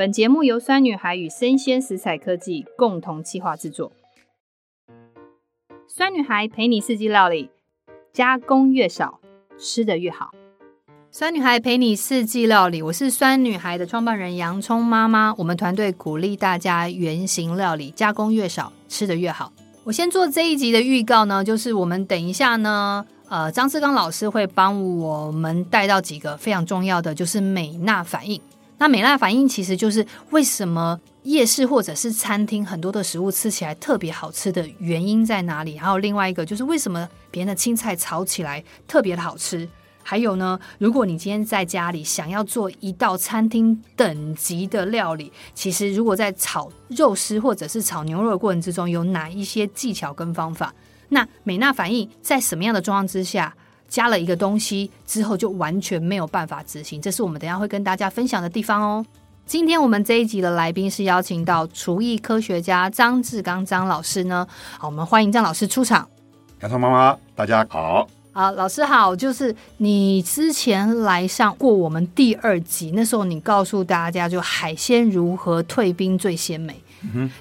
本节目由酸女孩与生鲜食材科技共同企划制作。酸女孩陪你四季料理，加工越少，吃得越好。酸女孩陪你四季料理，我是酸女孩的创办人洋葱妈妈。我们团队鼓励大家原型料理，加工越少，吃得越好。我先做这一集的预告呢，就是我们等一下呢，呃，张志刚老师会帮我们带到几个非常重要的，就是美纳反应。那美纳反应其实就是为什么夜市或者是餐厅很多的食物吃起来特别好吃的原因在哪里？还有另外一个就是为什么别人的青菜炒起来特别的好吃？还有呢，如果你今天在家里想要做一道餐厅等级的料理，其实如果在炒肉丝或者是炒牛肉的过程之中，有哪一些技巧跟方法？那美纳反应在什么样的状况之下，加了一个东西之后就完全没有办法执行？这是我们等一下会跟大家分享的地方哦。今天我们这一集的来宾是邀请到厨艺科学家张志刚张老师呢，好，我们欢迎张老师出场。洋葱妈妈，大家好。好，老师好。就是你之前来上过我们第二集，那时候你告诉大家，就海鲜如何退冰最鲜美。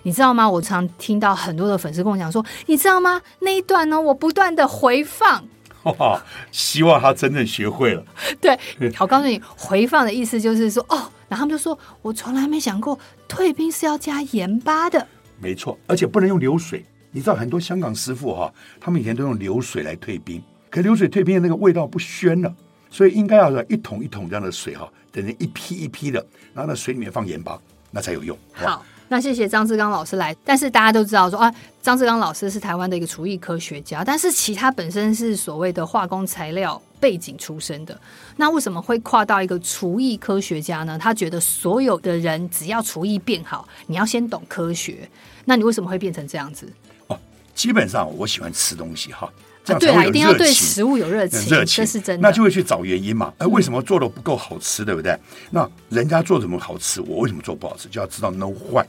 你知道吗？我常听到很多的粉丝跟我讲说，你知道吗？那一段呢，我不断的回放。哇，希望他真正学会了。对，我告诉你，回放的意思就是说，哦，然后他们就说我从来没想过退冰是要加盐巴的。没错，而且不能用流水。你知道很多香港师傅哈，他们以前都用流水来退冰。可流水退冰的那个味道不鲜了，所以应该要一桶一桶这样的水哈，等于一批一批的，然后那水里面放盐巴，那才有用。好，那谢谢张志刚老师来。但是大家都知道说啊，张志刚老师是台湾的一个厨艺科学家，但是其他本身是所谓的化工材料背景出身的，那为什么会跨到一个厨艺科学家呢？他觉得所有的人只要厨艺变好，你要先懂科学。那你为什么会变成这样子？哦，基本上我喜欢吃东西哈。对啊，一定要对食物有热情，热情，这是真的。那就会去找原因嘛？哎，为什么做的不够好吃，对不对？那人家做什么好吃，我为什么做不好吃？就要知道 know why。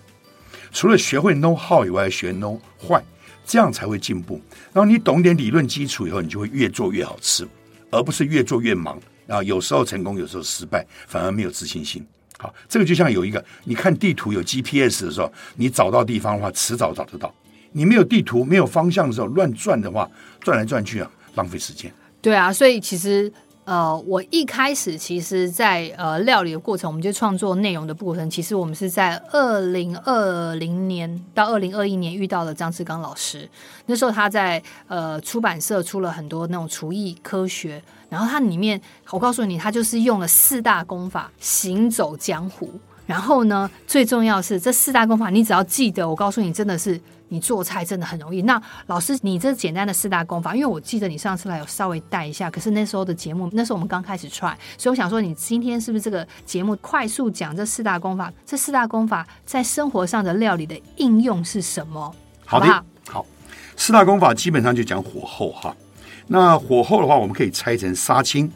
除了学会 know how 以外，学 know why，这样才会进步。然后你懂点理论基础以后，你就会越做越好吃，而不是越做越忙。啊，有时候成功，有时候失败，反而没有自信心。好，这个就像有一个，你看地图有 GPS 的时候，你找到地方的话，迟早找得到。你没有地图、没有方向的时候，乱转的话，转来转去啊，浪费时间。对啊，所以其实呃，我一开始其实在，呃料理的过程，我们就创作内容的过程，其实我们是在二零二零年到二零二一年遇到了张志刚老师。那时候他在呃出版社出了很多那种厨艺科学，然后他里面，我告诉你，他就是用了四大功法行走江湖。然后呢，最重要是这四大功法，你只要记得，我告诉你，真的是。你做菜真的很容易。那老师，你这简单的四大功法，因为我记得你上次来有稍微带一下，可是那时候的节目，那时候我们刚开始 try，所以我想说，你今天是不是这个节目快速讲这四大功法？这四大功法在生活上的料理的应用是什么？好的，好，好，四大功法基本上就讲火候哈。那火候的话，我们可以拆成杀青、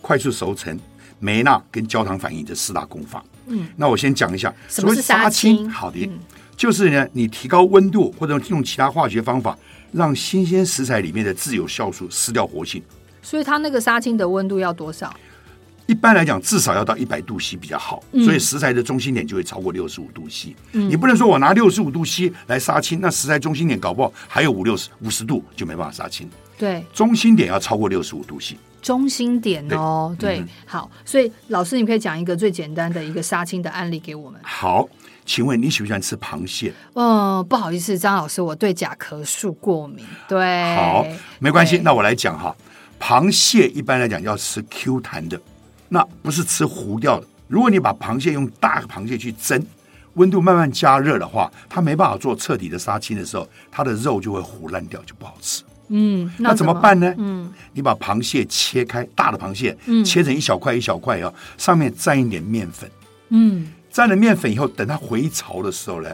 快速熟成、梅纳跟焦糖反应这四大功法。嗯，那我先讲一下什么是杀青。好的。嗯就是呢，你提高温度，或者用其他化学方法，让新鲜食材里面的自由酵素失掉活性。所以它那个杀青的温度要多少？一般来讲，至少要到一百度 C 比较好。嗯、所以食材的中心点就会超过六十五度 C。嗯、你不能说我拿六十五度 C 来杀青，那食材中心点搞不好还有五六十五十度就没办法杀青。对，中心点要超过六十五度 C。中心点哦，对，对嗯、好。所以老师，你可以讲一个最简单的一个杀青的案例给我们。好。请问你喜不喜欢吃螃蟹？嗯，不好意思，张老师，我对甲壳素过敏。对，好，没关系。那我来讲哈，螃蟹一般来讲要吃 Q 弹的，那不是吃糊掉的。如果你把螃蟹用大螃蟹去蒸，温度慢慢加热的话，它没办法做彻底的杀青的时候，它的肉就会糊烂掉，就不好吃。嗯，那，怎么办呢？嗯，你把螃蟹切开，大的螃蟹，嗯，切成一小块一小块啊，上面沾一点面粉，嗯。沾了面粉以后，等它回潮的时候呢，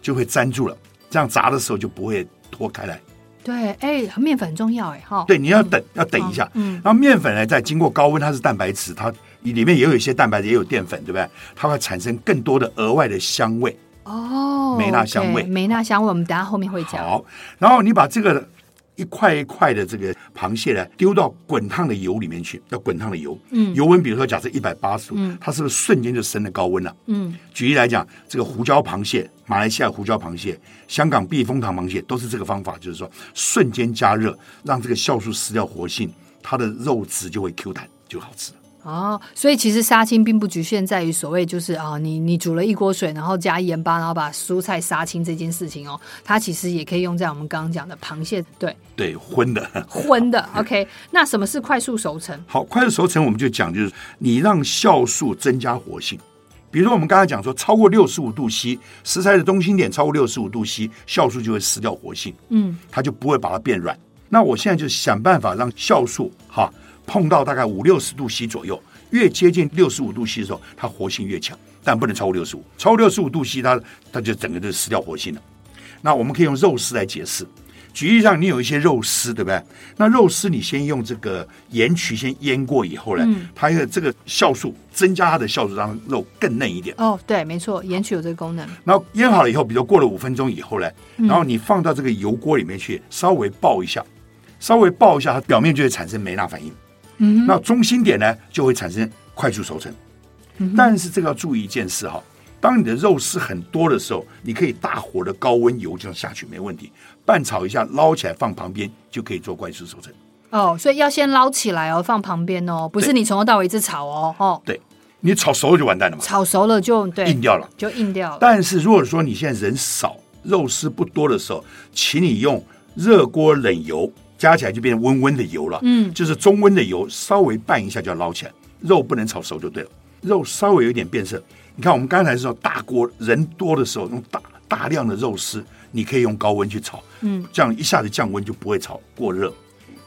就会粘住了。这样炸的时候就不会脱开来。对，哎，面粉很重要哎，哈。对，你要等，嗯、要等一下。嗯。然后面粉呢，在经过高温，它是蛋白质，它里面也有一些蛋白质，也有淀粉，对不对？它会产生更多的额外的香味。哦。梅纳香味。梅纳香味，我们等下后面会讲。好。然后你把这个一块一块的这个螃蟹呢，丢到滚烫的油里面去，要滚烫的油，嗯，油温比如说假设一百八十度，嗯，它是不是瞬间就升了高温了？嗯，举例来讲，这个胡椒螃蟹、马来西亚胡椒螃蟹、香港避风塘螃蟹都是这个方法，就是说瞬间加热，让这个酵素失掉活性，它的肉质就会 Q 弹，就好吃。哦，所以其实杀青并不局限在于所谓就是啊，你你煮了一锅水，然后加盐巴，然后把蔬菜杀青这件事情哦，它其实也可以用在我们刚刚讲的螃蟹，对对，荤的荤的。OK，那什么是快速熟成？好，快速熟成我们就讲就是你让酵素增加活性，比如说我们刚才讲说超过六十五度 C，食材的中心点超过六十五度 C，酵素就会失掉活性，嗯，它就不会把它变软。那我现在就想办法让酵素哈。碰到大概五六十度 C 左右，越接近六十五度 C 的时候，它活性越强，但不能超过六十五。超过六十五度 C，它它就整个就失掉活性了。那我们可以用肉丝来解释。举例上，你有一些肉丝，对不对？那肉丝你先用这个盐曲先腌过以后呢，嗯、它的这个酵素增加它的酵素，让肉更嫩一点。哦，对，没错，盐曲有这个功能。然后腌好了以后，比如过了五分钟以后呢，然后你放到这个油锅里面去，稍微爆一下，稍微爆一下，它表面就会产生梅纳反应。嗯，那中心点呢就会产生快速熟成，嗯、但是这个要注意一件事哈，当你的肉丝很多的时候，你可以大火的高温油这样下去没问题，拌炒一下，捞起来放旁边就可以做快速熟成。哦，所以要先捞起来哦，放旁边哦，不是你从头到尾一直炒哦。哦，对，你炒熟了就完蛋了嘛，炒熟了就对硬掉了，就硬掉了。但是如果说你现在人少，肉丝不多的时候，请你用热锅冷油。加起来就变成温温的油了，嗯，就是中温的油，稍微拌一下就要捞起来，肉不能炒熟就对了，肉稍微有点变色。你看我们刚才说大锅人多的时候，用大大量的肉丝，你可以用高温去炒，嗯，这样一下子降温就不会炒过热。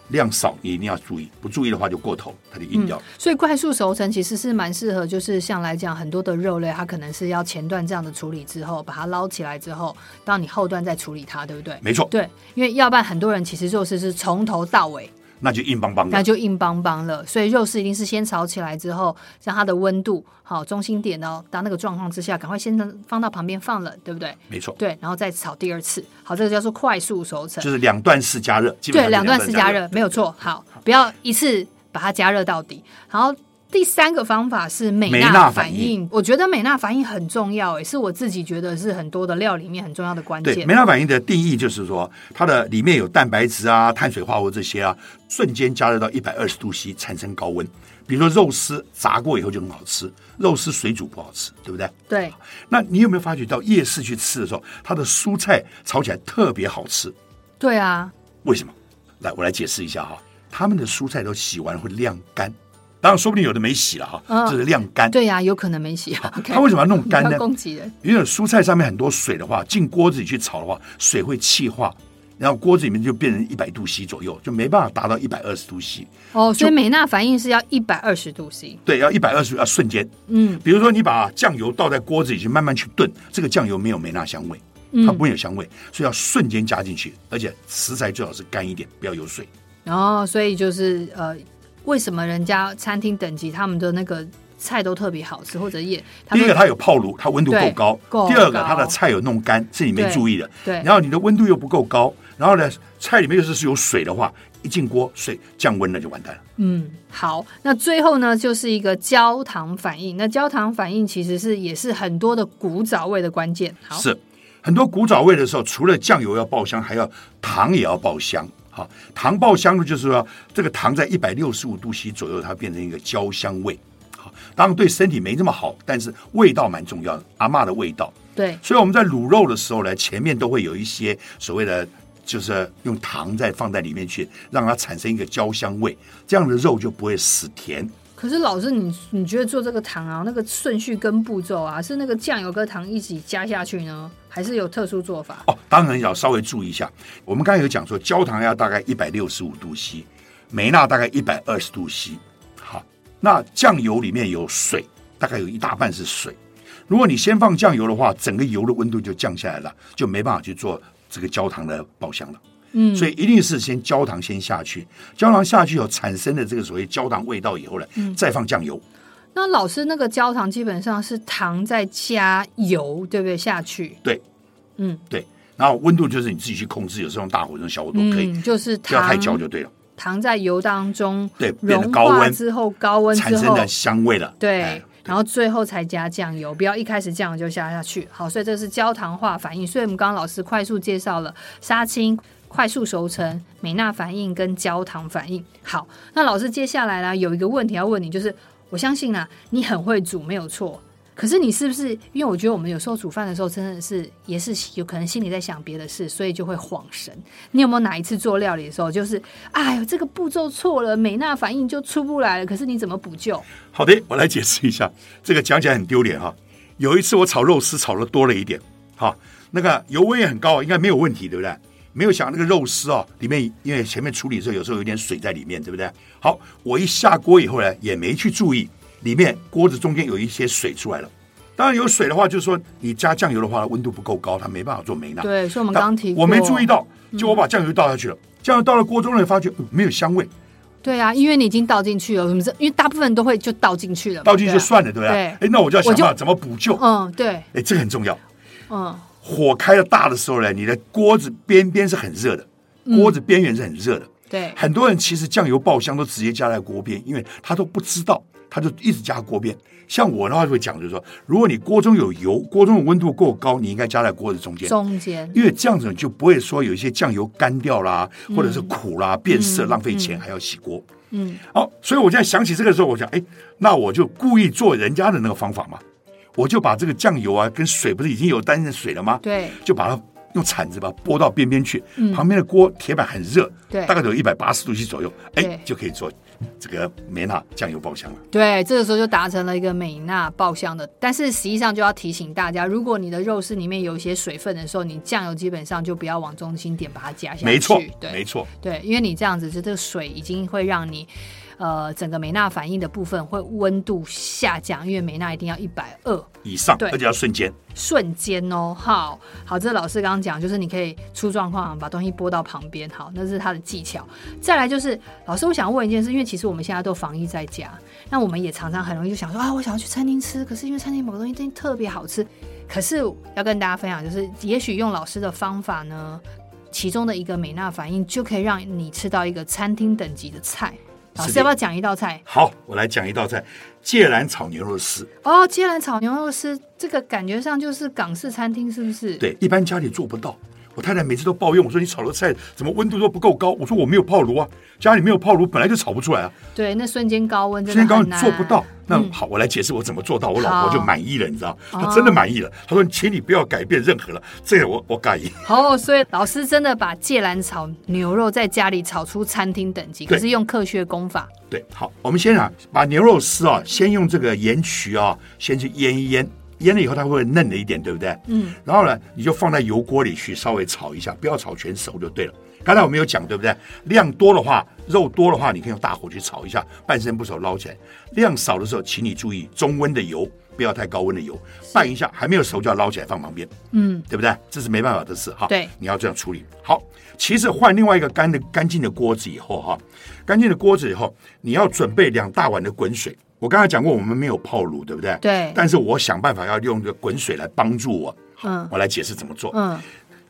量少，你一定要注意，不注意的话就过头，它就硬掉，嗯。所以快速熟成其实是蛮适合，就是像来讲很多的肉类，它可能是要前段这样的处理之后，把它捞起来之后，到你后段再处理它，对不对？没错，对，因为要不然很多人其实做事是从头到尾。那就硬邦邦的，那就硬邦邦了。所以肉丝一定是先炒起来之后，让它的温度好中心点哦，到那个状况之下，赶快先放到旁边放冷，对不对？没错。对，然后再炒第二次。好，这个叫做快速熟成，就是两段式加热。对，两段式加热没有错。好，好，不要一次把它加热到底。然后。第三个方法是美纳反应，我觉得美纳反应很重要，也，是我自己觉得是很多的料里面很重要的关键。对，美纳反应的定义就是说，它的里面有蛋白质啊、碳水化合物这些啊，瞬间加热到一百二十度 C 产生高温。比如说肉丝炸过以后就很好吃，肉丝水煮不好吃，对不对？对。那你有没有发觉到夜市去吃的时候，它的蔬菜炒起来特别好吃？对啊。为什么？来，我来解释一下哈，他们的蔬菜都洗完会晾干。当然，说不定有的没洗了哈，哦、就是晾干。对呀、啊，有可能没洗。Okay, 他为什么要弄干呢？因为蔬菜上面很多水的话，进锅子里去炒的话，水会气化，然后锅子里面就变成一百度 C 左右，就没办法达到一百二十度 C。哦，所以美纳反应是要一百二十度 C。对，要一百二十度，要瞬间。嗯，比如说你把酱油倒在锅子里去慢慢去炖，这个酱油没有美纳香味，它不会有香味，所以要瞬间加进去，而且食材最好是干一点，不要有水。哦，所以就是呃。为什么人家餐厅等级他们的那个菜都特别好吃，或者也第一个它有泡炉，它温度够高；第二个它的菜有弄干，是你没注意的。对，然后你的温度又不够高，然后呢，菜里面又是是有水的话，一进锅水降温了就完蛋了。嗯，好，那最后呢就是一个焦糖反应。那焦糖反应其实是也是很多的古早味的关键。好，是很多古早味的时候，除了酱油要爆香，还要糖也要爆香。好，糖爆香的就是说，这个糖在一百六十五度 C 左右，它变成一个焦香味。好，当然对身体没那么好，但是味道蛮重要的，阿嬷的味道。对，所以我们在卤肉的时候呢，前面都会有一些所谓的，就是用糖再放在里面去，让它产生一个焦香味，这样的肉就不会死甜。可是老师，你你觉得做这个糖啊，那个顺序跟步骤啊，是那个酱油跟糖一起加下去呢，还是有特殊做法？哦，当然要稍微注意一下。我们刚才有讲说，焦糖要大概一百六十五度 C，梅纳大概一百二十度 C。好，那酱油里面有水，大概有一大半是水。如果你先放酱油的话，整个油的温度就降下来了，就没办法去做这个焦糖的爆香了。嗯，所以一定是先焦糖先下去，焦糖下去以后产生的这个所谓焦糖味道以后呢，嗯、再放酱油。那老师，那个焦糖基本上是糖再加油，对不对？下去。对，嗯，对。然后温度就是你自己去控制，有时候用大火，用小火都可以，嗯、就是不要太焦就对了。糖在油当中对变得高温之后，高温产生的香味了。对，对然后最后才加酱油，不要一开始酱油就下下去。好，所以这是焦糖化反应。所以我们刚刚老师快速介绍了杀青、快速熟成、美纳反应跟焦糖反应。好，那老师接下来呢，有一个问题要问你，就是我相信啊，你很会煮，没有错。可是你是不是？因为我觉得我们有时候煮饭的时候，真的是也是有可能心里在想别的事，所以就会恍神。你有没有哪一次做料理的时候，就是哎呦这个步骤错了，美纳反应就出不来了？可是你怎么补救？好的，我来解释一下。这个讲起来很丢脸哈。有一次我炒肉丝炒的多了一点，哈，那个油温也很高，应该没有问题，对不对？没有想那个肉丝哦，里面因为前面处理的时候有时候有点水在里面，对不对？好，我一下锅以后呢，也没去注意。里面锅子中间有一些水出来了，当然有水的话，就是说你加酱油的话，温度不够高，它没办法做梅纳。对，所以我们刚提过，我没注意到，就我把酱油倒下去了，嗯、酱油倒到锅中了，发觉、呃、没有香味。对啊，因为你已经倒进去了，什么？因为大部分都会就倒进去了，倒进去就算了，对不对？哎，那我就要想办法怎么补救。嗯，对。哎，这个很重要。嗯，火开的大的时候呢，你的锅子边边是很热的，锅子边缘是很热的。对、嗯，很多人其实酱油爆香都直接加在锅边，因为他都不知道。他就一直加锅边，像我的话就会讲，就是说，如果你锅中有油，锅中的温度够高，你应该加在锅子中间，中间，因为这样子你就不会说有一些酱油干掉啦，嗯、或者是苦啦、变色、浪费钱，还要洗锅。嗯，好，所以我现在想起这个时候，我想，哎，那我就故意做人家的那个方法嘛，我就把这个酱油啊跟水不是已经有单的水了吗？对，就把它用铲子把它拨到边边去，嗯、旁边的锅铁板很热，对，大概有一百八十度 C 左右，哎，就可以做。这个美纳酱油爆香了，对，这个时候就达成了一个美纳爆香的。但是实际上就要提醒大家，如果你的肉丝里面有一些水分的时候，你酱油基本上就不要往中心点把它加下去。没错，对，没错，对，因为你这样子，就这个水已经会让你。呃，整个美纳反应的部分会温度下降，因为美纳一定要一百二以上，对，而且要瞬间，瞬间哦。好，好，这老师刚刚讲，就是你可以出状况把东西拨到旁边，好，那是他的技巧。再来就是，老师，我想问一件事，因为其实我们现在都防疫在家，那我们也常常很容易就想说啊，我想要去餐厅吃，可是因为餐厅某个东西真的特别好吃，可是要跟大家分享，就是也许用老师的方法呢，其中的一个美纳反应就可以让你吃到一个餐厅等级的菜。老师要不要讲一道菜？好，我来讲一道菜：芥兰炒牛肉丝。哦，芥兰炒牛肉丝，这个感觉上就是港式餐厅，是不是？对，一般家里做不到。我太太每次都抱怨我说：“你炒的菜怎么温度都不够高？”我说：“我没有泡炉啊，家里没有泡炉，本来就炒不出来啊。”对，那瞬间高温真的瞬间高温做不到。那、嗯、好，我来解释我怎么做到，我老婆就满意了，你知道？她真的满意了。她说：“请你不要改变任何了，这个我我改。”好，所以老师真的把芥蓝炒牛肉在家里炒出餐厅等级，可是用科学功法。对，好，我们先啊，把牛肉丝啊，先用这个盐曲啊，先去腌一腌。腌了以后，它会嫩了一点，对不对？嗯。然后呢，你就放在油锅里去稍微炒一下，不要炒全熟就对了。刚才我们有讲，对不对？量多的话，肉多的话，你可以用大火去炒一下，半生不熟捞起来。量少的时候，请你注意中温的油，不要太高温的油，拌一下，还没有熟就要捞起来放旁边。嗯，对不对？这是没办法的事哈。对，你要这样处理。好，其实换另外一个干的干净的锅子以后哈，干净的锅子以后，你要准备两大碗的滚水。我刚才讲过，我们没有泡炉，对不对？对。但是我想办法要用这个滚水来帮助我。嗯。我来解释怎么做。嗯。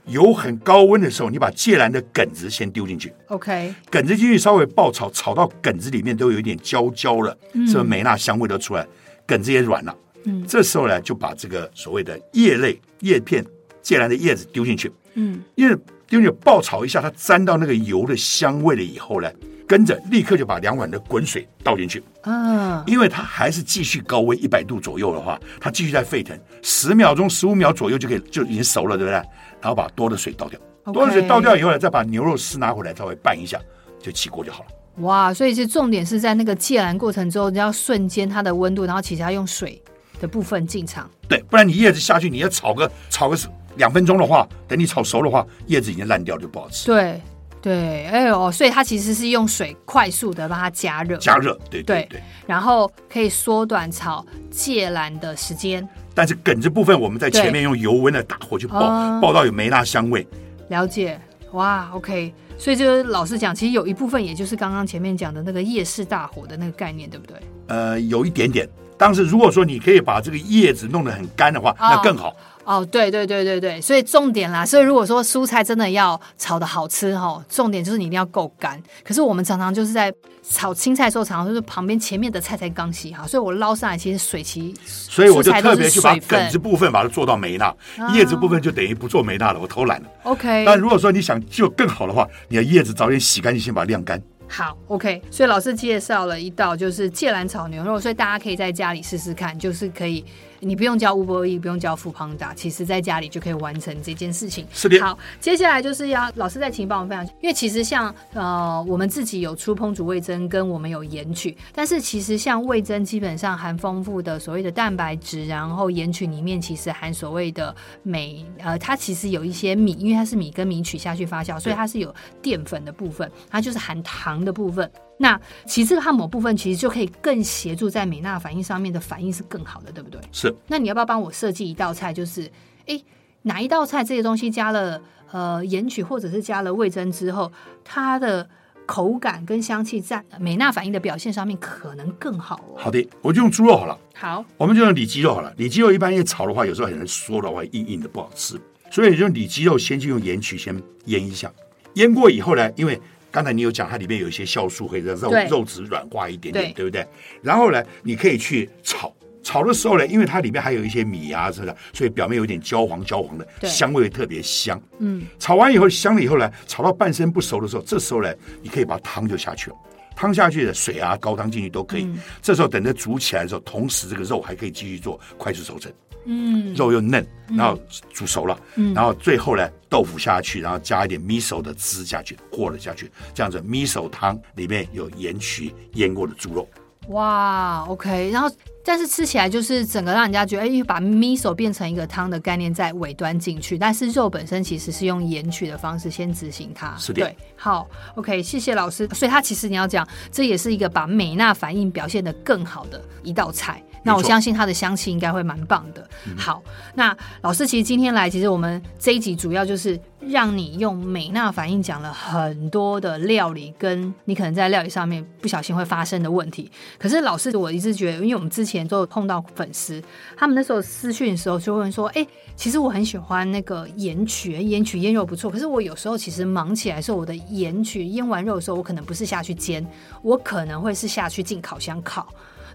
油很高温的时候，你把芥蓝的梗子先丢进去。OK。梗子进去稍微爆炒，炒到梗子里面都有一点焦焦了，是不是美纳香味都出来？梗子也软了。嗯。这时候呢，就把这个所谓的叶类叶片芥蓝的叶子丢进去。嗯。因为丢进去爆炒一下，它沾到那个油的香味了以后呢。跟着立刻就把两碗的滚水倒进去，啊，因为它还是继续高温一百度左右的话，它继续在沸腾，十秒钟、十五秒左右就可以就已经熟了，对不对？然后把多的水倒掉多的水倒掉以后呢，再把牛肉丝拿回来稍微拌一下，就起锅就好了。哇，所以其实重点是在那个芥蓝过程中，你要瞬间它的温度，然后其实要用水的部分进场。对，不然你叶子下去，你要炒个炒个两分钟的话，等你炒熟的话，叶子已经烂掉就不好吃。对。对，哎呦，所以它其实是用水快速的帮它加热，加热，对对对，对，然后可以缩短炒芥蓝的时间。但是梗子部分，我们在前面用油温的大火去爆，爆到有梅纳香味。了解，哇，OK，所以就是老实讲，其实有一部分也就是刚刚前面讲的那个夜市大火的那个概念，对不对？呃，有一点点。当时如果说你可以把这个叶子弄得很干的话，那更好。哦，对对对对对，所以重点啦，所以如果说蔬菜真的要炒的好吃哈，重点就是你一定要够干。可是我们常常就是在炒青菜的时候，常常就是旁边前面的菜才刚洗好，所以我捞上来其实水其所以我就特别去把梗子部分把它做到梅纳，叶子部分就等于不做没纳了，我偷懒了。OK，但如果说你想就更好的话，你的叶子早点洗干净，先把它晾干。好，OK，所以老师介绍了一道就是芥蓝炒牛肉，所以大家可以在家里试试看，就是可以。你不用叫 Uber Eats，不用叫 foodpanda，其实在家里就可以完成这件事情。是的。好，接下来就是要老师再请帮我们分享，因为其实像呃我们自己有出烹煮味增，跟我们有盐曲，但是其实像味增基本上含丰富的所谓的蛋白质，然后盐曲里面其实含所谓的镁，呃，它其实有一些米，因为它是米跟米曲下去发酵，所以它是有淀粉的部分，它就是含糖的部分。那其实它某部分其实就可以更协助在美纳反应上面的反应是更好的，对不对？是。那你要不要帮我设计一道菜？就是，哎，哪一道菜这些东西加了呃盐曲或者是加了味增之后，它的口感跟香气在美纳反应的表现上面可能更好哦。好的，我就用猪肉好了。好，我们就用里脊肉好了。里脊肉一般一炒的话，有时候很难说的话硬硬的不好吃，所以用里脊肉先去用盐曲先腌一下，腌过以后呢，因为刚才你有讲，它里面有一些酵素，会让肉肉质软化一点点，对，对不对？然后呢，你可以去炒，炒的时候呢，因为它里面还有一些米啊，之类的？所以表面有点焦黄焦黄的，香味特别香。嗯，炒完以后香了以后呢，炒到半生不熟的时候，这时候呢，你可以把汤就下去了，汤下去的水啊，高汤进去都可以。嗯、这时候等着煮起来的时候，同时这个肉还可以继续做快速熟成。嗯，肉又嫩，然后煮熟了，嗯，然后最后呢，豆腐下去，然后加一点 miso 的汁下去，和了下去，这样子 miso 汤里面有盐曲腌过的猪肉。哇，OK，然后但是吃起来就是整个让人家觉得，哎，把 miso 变成一个汤的概念在尾端进去，但是肉本身其实是用盐曲的方式先执行它。是的，对，好，OK，谢谢老师。所以它其实你要讲，这也是一个把美纳反应表现得更好的一道菜。那我相信它的香气应该会蛮棒的。好，那老师其实今天来，其实我们这一集主要就是让你用美纳反应讲了很多的料理，跟你可能在料理上面不小心会发生的问题。可是老师，我一直觉得，因为我们之前都有碰到粉丝，他们那时候私讯的时候就会说：“哎，其实我很喜欢那个盐曲，盐曲腌肉不错。可是我有时候其实忙起来的时候，我的盐曲腌完肉的时候，我可能不是下去煎，我可能会是下去进烤箱烤。”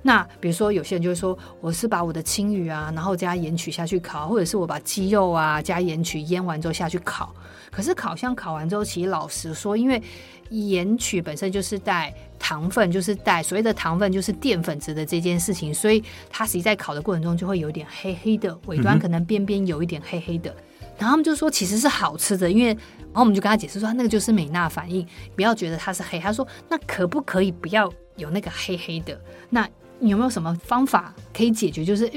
那比如说，有些人就会说，我是把我的青鱼啊，然后加盐曲下去烤，或者是我把鸡肉啊加盐曲腌完之后下去烤。可是烤箱烤完之后，其实老实说，因为盐曲本身就是带糖分，就是带所谓的糖分，就是淀粉质的这件事情，所以它实际在烤的过程中就会有点黑黑的，尾端可能边边有一点黑黑的。嗯、然后他们就说，其实是好吃的，因为然后我们就跟他解释说，那个就是美纳反应，不要觉得它是黑。他说，那可不可以不要有那个黑黑的？那你有没有什么方法可以解决？就是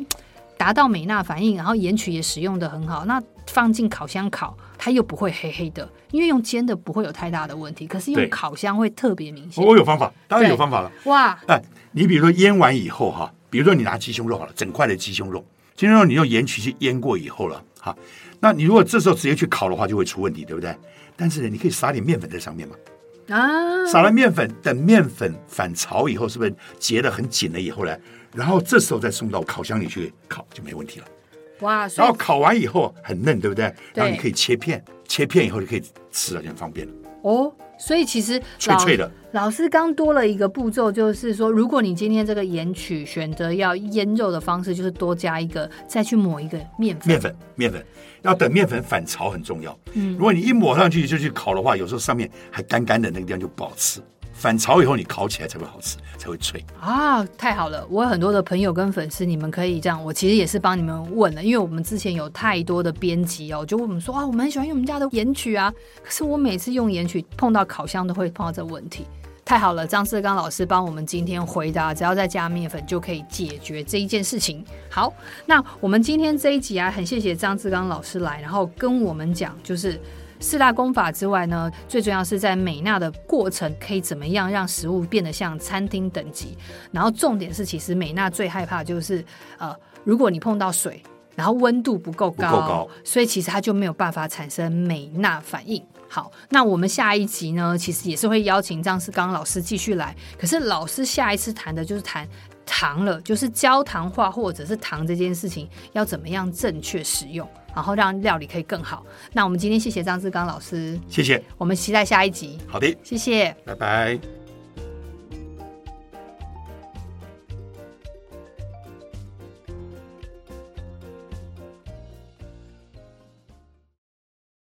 达到美纳反应，然后盐曲也使用的很好。那放进烤箱烤，它又不会黑黑的，因为用煎的不会有太大的问题。可是用烤箱会特别明显。我有方法，当然有方法了。哇！哎，你比如说腌完以后哈，比如说你拿鸡胸肉好了，整块的鸡胸肉，鸡胸肉你用盐曲去腌过以后了哈，那你如果这时候直接去烤的话，就会出问题，对不对？但是呢，你可以撒点面粉在上面嘛。啊，撒了面粉，等面粉反潮以后，是不是结得很紧了以后呢？然后这时候再送到烤箱里去烤就没问题了。哇！然后烤完以后很嫩，对不对？对。然后你可以切片，切片以后就可以吃了，就很方便了。哦。所以其实脆脆的。老师刚多了一个步骤，就是说，如果你今天这个盐曲选择要腌肉的方式，就是多加一个，再去抹一个面粉。面粉，面粉，要等面粉反潮很重要。嗯，如果你一抹上去就去烤的话，有时候上面还干干的，那个地方就不好吃。反潮以后，你烤起来才会好吃，才会脆啊！太好了，我有很多的朋友跟粉丝，你们可以这样。我其实也是帮你们问了，因为我们之前有太多的编辑哦，就问我们说啊，我们很喜欢用我们家的盐曲啊，可是我每次用盐曲碰到烤箱都会碰到这个问题。太好了，张志刚老师帮我们今天回答，只要再加面粉就可以解决这一件事情。好，那我们今天这一集啊，很谢谢张志刚老师来，然后跟我们讲就是。四大功法之外呢，最重要是在美纳的过程可以怎么样让食物变得像餐厅等级。然后重点是，其实美纳最害怕就是，呃，如果你碰到水，然后温度不够高，高，所以其实它就没有办法产生美纳反应。好，那我们下一集呢，其实也是会邀请张世刚老师继续来。可是老师下一次谈的就是谈糖了，就是焦糖化或者是糖这件事情要怎么样正确使用，然后让料理可以更好。那我们今天谢谢张志刚老师，谢谢，我们期待下一集。好的，谢谢，拜拜。